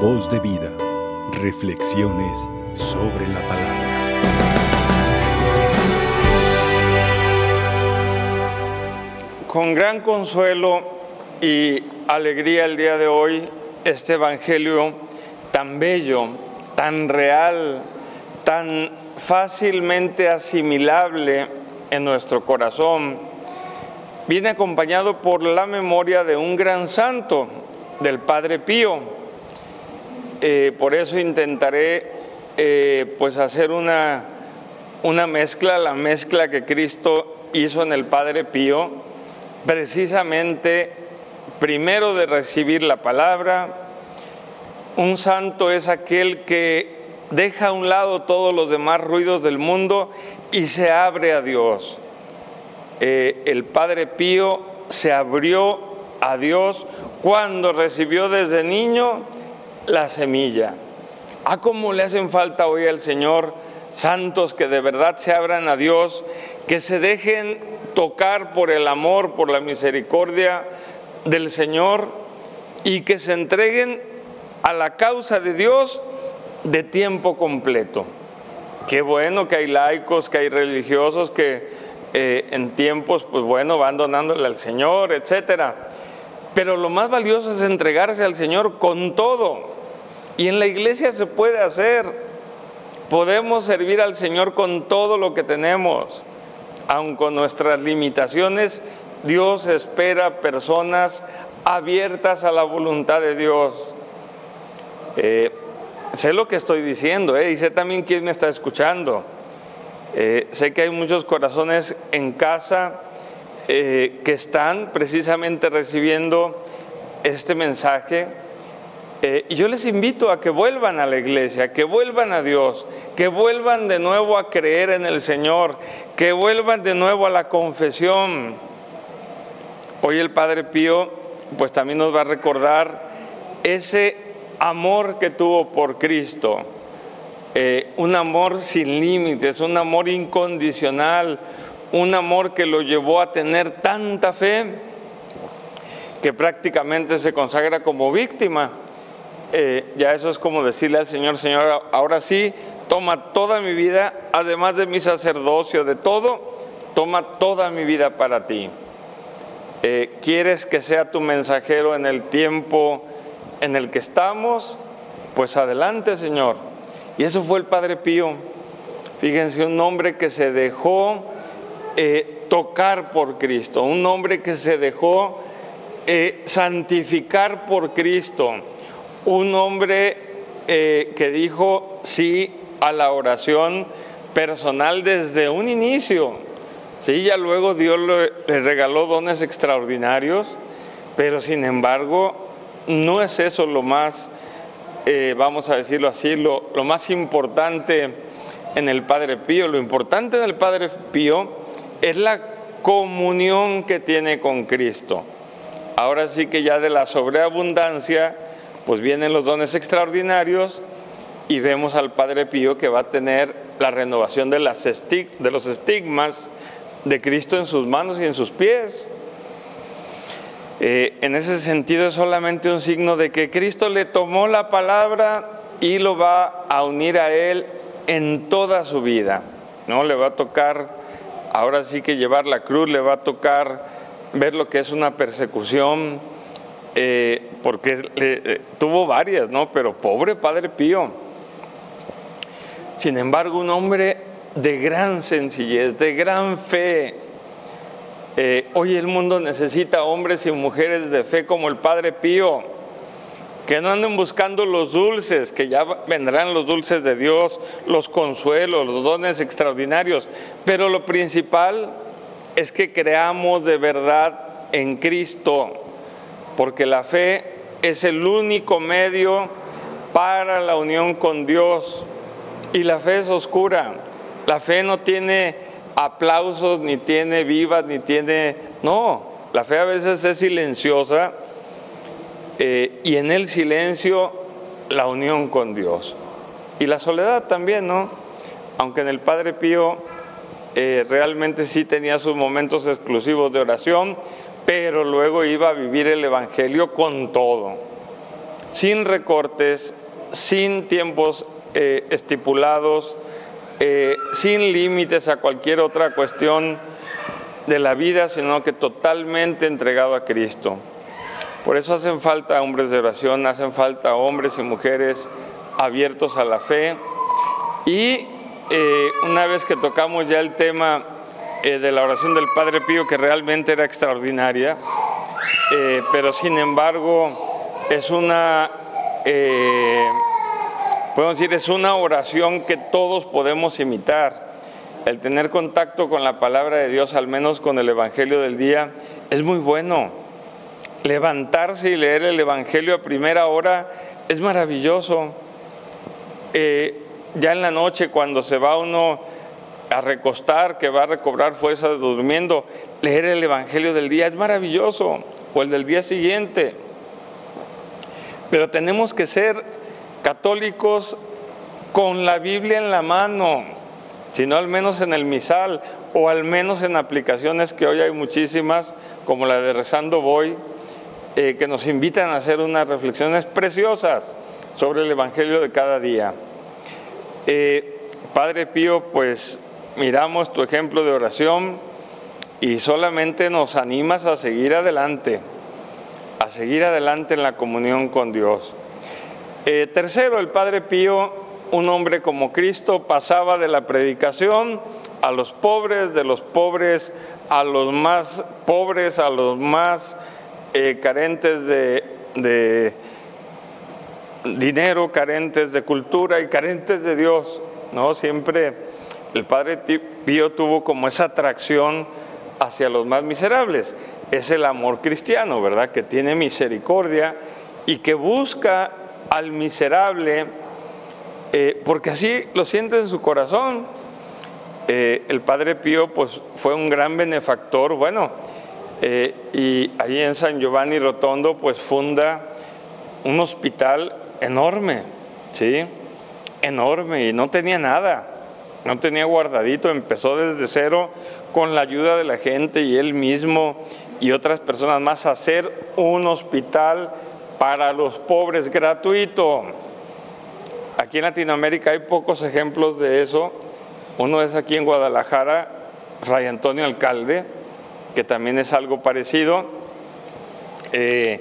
Voz de vida. Reflexiones sobre la palabra. Con gran consuelo y alegría el día de hoy, este Evangelio tan bello, tan real, tan fácilmente asimilable en nuestro corazón, viene acompañado por la memoria de un gran santo, del Padre Pío. Eh, por eso intentaré eh, pues hacer una, una mezcla, la mezcla que Cristo hizo en el Padre Pío, precisamente primero de recibir la palabra. Un santo es aquel que deja a un lado todos los demás ruidos del mundo y se abre a Dios. Eh, el Padre Pío se abrió a Dios cuando recibió desde niño la semilla. ¿A ah, cómo le hacen falta hoy al Señor santos que de verdad se abran a Dios, que se dejen tocar por el amor, por la misericordia del Señor y que se entreguen a la causa de Dios de tiempo completo. Qué bueno que hay laicos, que hay religiosos que eh, en tiempos, pues bueno, van donándole al Señor, etcétera. Pero lo más valioso es entregarse al Señor con todo. Y en la iglesia se puede hacer. Podemos servir al Señor con todo lo que tenemos. Aun con nuestras limitaciones, Dios espera personas abiertas a la voluntad de Dios. Eh, sé lo que estoy diciendo eh, y sé también quién me está escuchando. Eh, sé que hay muchos corazones en casa que están precisamente recibiendo este mensaje. Y yo les invito a que vuelvan a la iglesia, que vuelvan a Dios, que vuelvan de nuevo a creer en el Señor, que vuelvan de nuevo a la confesión. Hoy el Padre Pío pues también nos va a recordar ese amor que tuvo por Cristo, eh, un amor sin límites, un amor incondicional, un amor que lo llevó a tener tanta fe que prácticamente se consagra como víctima. Eh, ya eso es como decirle al Señor, Señor, ahora sí, toma toda mi vida, además de mi sacerdocio, de todo, toma toda mi vida para ti. Eh, ¿Quieres que sea tu mensajero en el tiempo en el que estamos, pues adelante, Señor. Y eso fue el Padre Pío. Fíjense, un hombre que se dejó eh, tocar por Cristo, un hombre que se dejó santificar por Cristo, un hombre eh, que dijo sí a la oración personal desde un inicio. Sí, ya luego Dios le regaló dones extraordinarios, pero sin embargo no es eso lo más, eh, vamos a decirlo así, lo, lo más importante en el Padre Pío. Lo importante en el Padre Pío es la comunión que tiene con Cristo. Ahora sí que ya de la sobreabundancia, pues vienen los dones extraordinarios y vemos al Padre Pío que va a tener la renovación de, las de los estigmas de Cristo en sus manos y en sus pies. Eh, en ese sentido es solamente un signo de que Cristo le tomó la palabra y lo va a unir a él en toda su vida. ¿no? Le va a tocar, ahora sí que llevar la cruz, le va a tocar ver lo que es una persecución, eh, porque eh, tuvo varias, ¿no? Pero pobre Padre Pío. Sin embargo, un hombre de gran sencillez, de gran fe, eh, hoy el mundo necesita hombres y mujeres de fe como el Padre Pío, que no anden buscando los dulces, que ya vendrán los dulces de Dios, los consuelos, los dones extraordinarios, pero lo principal es que creamos de verdad en Cristo, porque la fe es el único medio para la unión con Dios y la fe es oscura. La fe no tiene aplausos, ni tiene vivas, ni tiene... No, la fe a veces es silenciosa eh, y en el silencio la unión con Dios. Y la soledad también, ¿no? Aunque en el Padre Pío eh, realmente sí tenía sus momentos exclusivos de oración, pero luego iba a vivir el Evangelio con todo. sin recortes, sin tiempos eh, estipulados, eh, sin límites a cualquier otra cuestión de la vida, sino que totalmente entregado a Cristo. Por eso hacen falta hombres de oración, hacen falta hombres y mujeres abiertos a la fe. Y eh, una vez que tocamos ya el tema de la oración del Padre Pío, que realmente era extraordinaria, pero sin embargo es una Podemos decir, es una oración que todos podemos imitar. El tener contacto con la palabra de Dios, al menos con el Evangelio del día, es muy bueno. Levantarse y leer el Evangelio a primera hora es maravilloso. Eh, ya en la noche, cuando se va uno a recostar, que va a recobrar fuerzas durmiendo, leer el Evangelio del día es maravilloso, o el del día siguiente. Pero tenemos que ser católicos con la Biblia en la mano, sino al menos en el misal o al menos en aplicaciones que hoy hay muchísimas, como la de Rezando Voy, eh, que nos invitan a hacer unas reflexiones preciosas sobre el Evangelio de cada día. Eh, Padre Pío, pues miramos tu ejemplo de oración y solamente nos animas a seguir adelante, a seguir adelante en la comunión con Dios. Eh, tercero, el Padre Pío, un hombre como Cristo, pasaba de la predicación a los pobres, de los pobres a los más pobres, a los más eh, carentes de, de dinero, carentes de cultura y carentes de Dios. ¿no? Siempre el Padre Pío tuvo como esa atracción hacia los más miserables. Es el amor cristiano, ¿verdad? Que tiene misericordia y que busca al miserable, eh, porque así lo siente en su corazón. Eh, el Padre Pío pues, fue un gran benefactor, bueno, eh, y allí en San Giovanni Rotondo pues funda un hospital enorme, ¿sí? Enorme, y no tenía nada, no tenía guardadito, empezó desde cero con la ayuda de la gente y él mismo y otras personas más a hacer un hospital para los pobres gratuito. Aquí en Latinoamérica hay pocos ejemplos de eso. Uno es aquí en Guadalajara, Fray Antonio Alcalde, que también es algo parecido. Eh,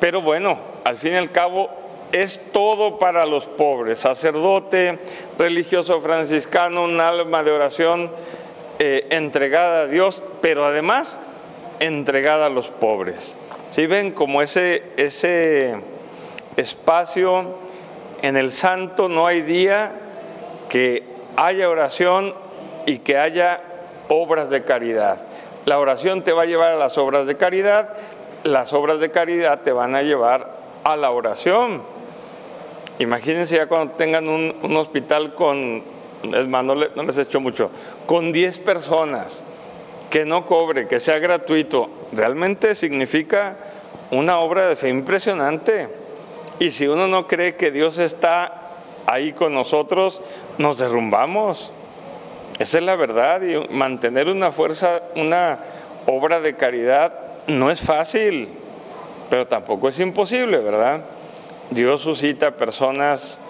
pero bueno, al fin y al cabo es todo para los pobres. Sacerdote, religioso franciscano, un alma de oración eh, entregada a Dios, pero además entregada a los pobres. Si ven como ese, ese espacio en el santo no hay día que haya oración y que haya obras de caridad. La oración te va a llevar a las obras de caridad, las obras de caridad te van a llevar a la oración. Imagínense ya cuando tengan un, hospital con, es más, no, mucho, con 10 personas que no cobre, que sea gratuito, realmente significa una obra de fe impresionante. Y si uno no cree que Dios está ahí con nosotros, nos derrumbamos. Esa es la verdad. Y mantener una fuerza, una obra de caridad no es fácil, pero tampoco es imposible, ¿verdad? Dios suscita personas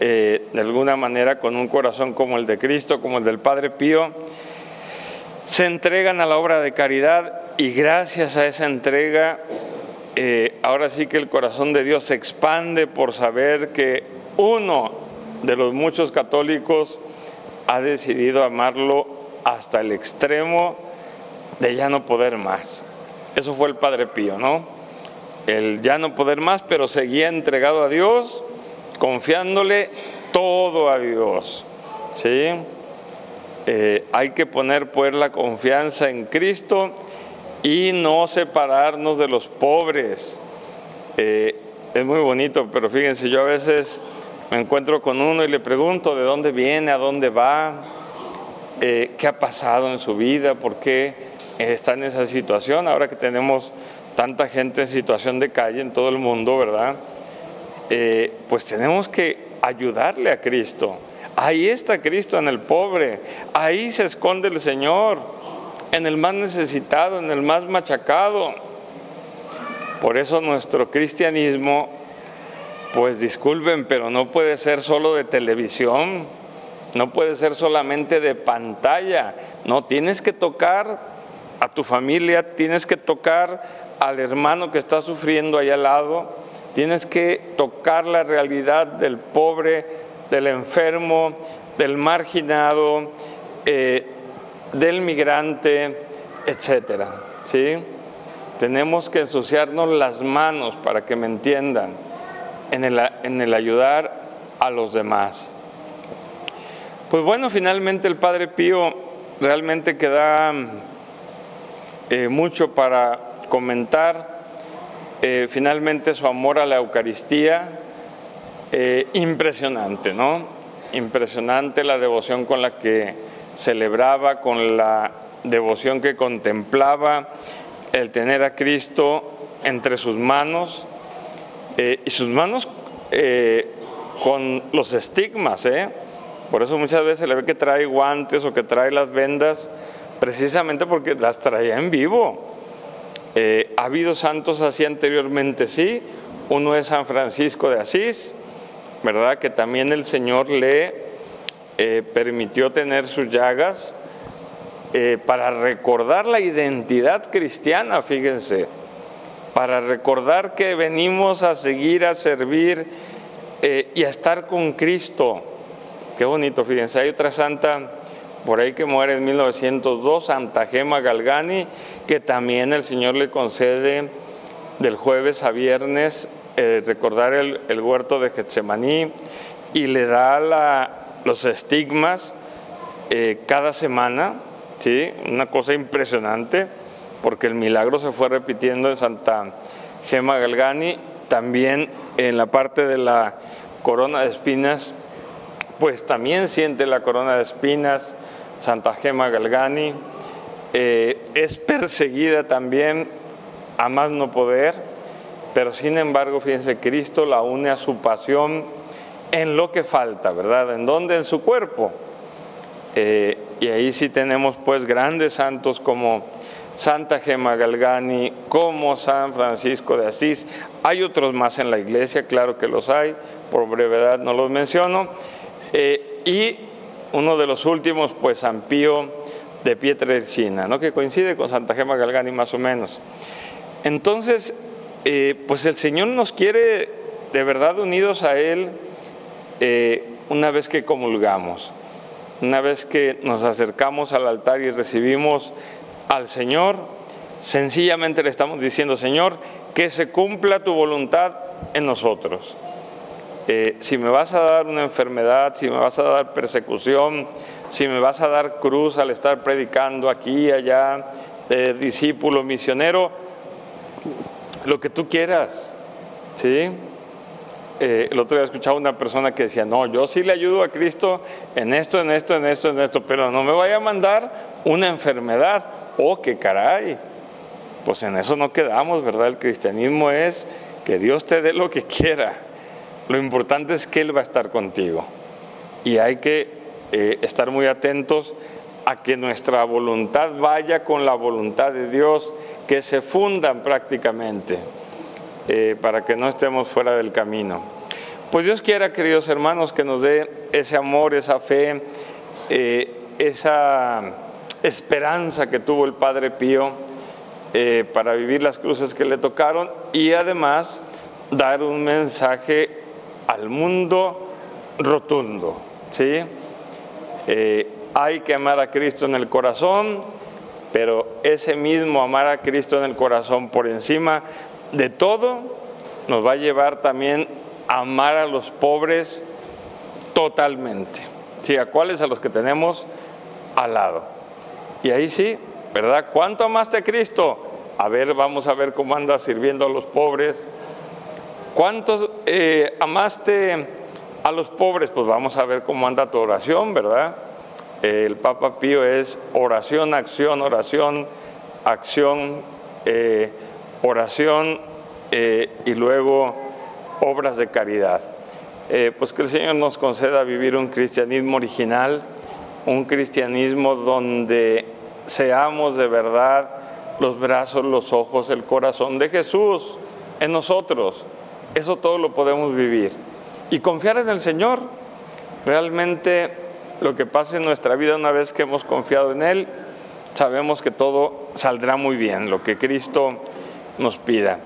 eh, de alguna manera con un corazón como el de Cristo, como el del Padre Pío, se entregan a la obra de caridad y gracias a esa entrega, eh, ahora sí que el corazón de Dios se expande por saber que uno de los muchos católicos ha decidido amarlo hasta el extremo de ya no poder más. Eso fue el Padre Pío, ¿no? El ya no poder más, pero seguía entregado a Dios, confiándole todo a Dios. ¿Sí? Eh, hay que poner pues la confianza en Cristo y no separarnos de los pobres. Eh, es muy bonito, pero fíjense, yo a veces me encuentro con uno y le pregunto de dónde viene, a dónde va, eh, qué ha pasado en su vida, por qué está en esa situación, ahora que tenemos tanta gente en situación de calle en todo el mundo, ¿verdad? pues tenemos que ayudarle a Cristo Ahí está Cristo en el pobre, ahí se esconde el Señor, en el más necesitado, en el más machacado. Por eso nuestro cristianismo Pues disculpen, pero no puede ser solo de televisión, no puede ser solamente de pantalla, no, tienes que tocar a tu familia, tienes que tocar al hermano que está sufriendo ahí al lado, tienes que tocar la realidad del pobre, del enfermo, del marginado, eh, del migrante, etcétera. ¿sí? Tenemos que ensuciarnos las manos para que me entiendan en el, ayudar a los demás. Pues bueno, finalmente el Padre Pío realmente queda eh, mucho para comentar. Eh, finalmente su amor a la Eucaristía, eh, impresionante, ¿no? Impresionante la devoción con la que celebraba, con la devoción que contemplaba, el tener a Cristo entre sus manos, eh, y sus manos eh, con los estigmas, ¿eh? Por eso muchas veces le ve que trae guantes o que trae las vendas, precisamente porque las traía en vivo. ha habido santos así anteriormente, sí. Uno es San Francisco de Asís, ¿verdad? Que también el Señor le permitió tener sus llagas para recordar la identidad cristiana, fíjense para recordar que venimos a seguir, a servir eh, y a estar con Cristo. Qué bonito, fíjense, hay otra santa por ahí que muere en 1902, Santa Gema Galgani, que también el Señor le concede del jueves a viernes eh, recordar el, huerto de Getsemaní y le da los estigmas eh, cada semana, ¿sí? una cosa impresionante porque el milagro se fue repitiendo en Santa Gema Galgani, también en la parte de la corona de espinas, pues también siente la corona de espinas Santa Gema Galgani, eh, es perseguida también a más no poder, pero sin embargo, fíjense, Cristo la une a su pasión en lo que falta, ¿verdad? ¿En dónde? En su cuerpo. Eh, y ahí sí tenemos pues grandes santos como Santa Gema Galgani, como San Francisco de Asís. Hay otros más en la iglesia, claro que los hay, por brevedad no los menciono. Eh, y uno de los últimos, pues San Pío de Pietrelcina, ¿no? que coincide con Santa Gema Galgani más o menos. Entonces, eh, pues el Señor nos quiere de verdad unidos a Él eh, una vez que comulgamos, una vez que nos acercamos al altar y recibimos al Señor, sencillamente le estamos diciendo, Señor, que se cumpla tu voluntad en nosotros. Eh, si me vas a dar una enfermedad, si me vas a dar persecución, si me vas a dar cruz al estar predicando aquí allá, eh, discípulo, misionero, lo que tú quieras, ¿sí? Eh, el otro día escuchaba una persona que decía, no, yo sí le ayudo a Cristo en esto, en esto, en esto, en esto, pero no me vaya a mandar una enfermedad oh, qué caray. Pues en eso no quedamos, ¿verdad? El cristianismo es que Dios te dé lo que quiera. Lo importante es que Él va a estar contigo. Y hay que eh, estar muy atentos a que nuestra voluntad vaya con la voluntad de Dios, que se fundan prácticamente, eh, para que no estemos fuera del camino. Pues Dios quiera, queridos hermanos, que nos dé ese amor, esa fe, eh, esa esperanza que tuvo el Padre Pío para vivir las cruces que le tocaron y además dar un mensaje al mundo rotundo. ¿sí? Eh, hay que amar a Cristo en el corazón, pero ese mismo amar a Cristo en el corazón por encima de todo nos va a llevar también a amar a los pobres totalmente. ¿Sí? ¿A cuáles? A los que tenemos al lado. Y ahí sí, ¿verdad? ¿Cuánto amaste a Cristo? A ver, vamos a ver cómo andas sirviendo a los pobres. ¿Cuántos eh, amaste a los pobres? Pues vamos a ver cómo anda tu oración, ¿verdad? el Papa Pío es oración, acción, oración, acción, eh, oración eh, y luego obras de caridad. pues que el Señor nos conceda vivir un cristianismo original, un cristianismo donde seamos de verdad los brazos, los ojos, el corazón de Jesús en nosotros, Eso todo lo podemos vivir. Y confiar en el Señor. Realmente lo que pase en nuestra vida una vez que hemos confiado en Él, sabemos que todo saldrá muy bien, lo que Cristo nos pida.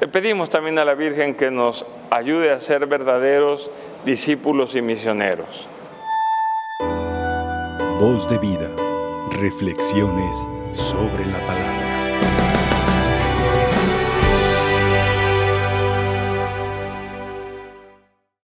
Le pedimos también a la Virgen que nos ayude a ser verdaderos discípulos y misioneros. Voz de vida, reflexiones sobre la palabra.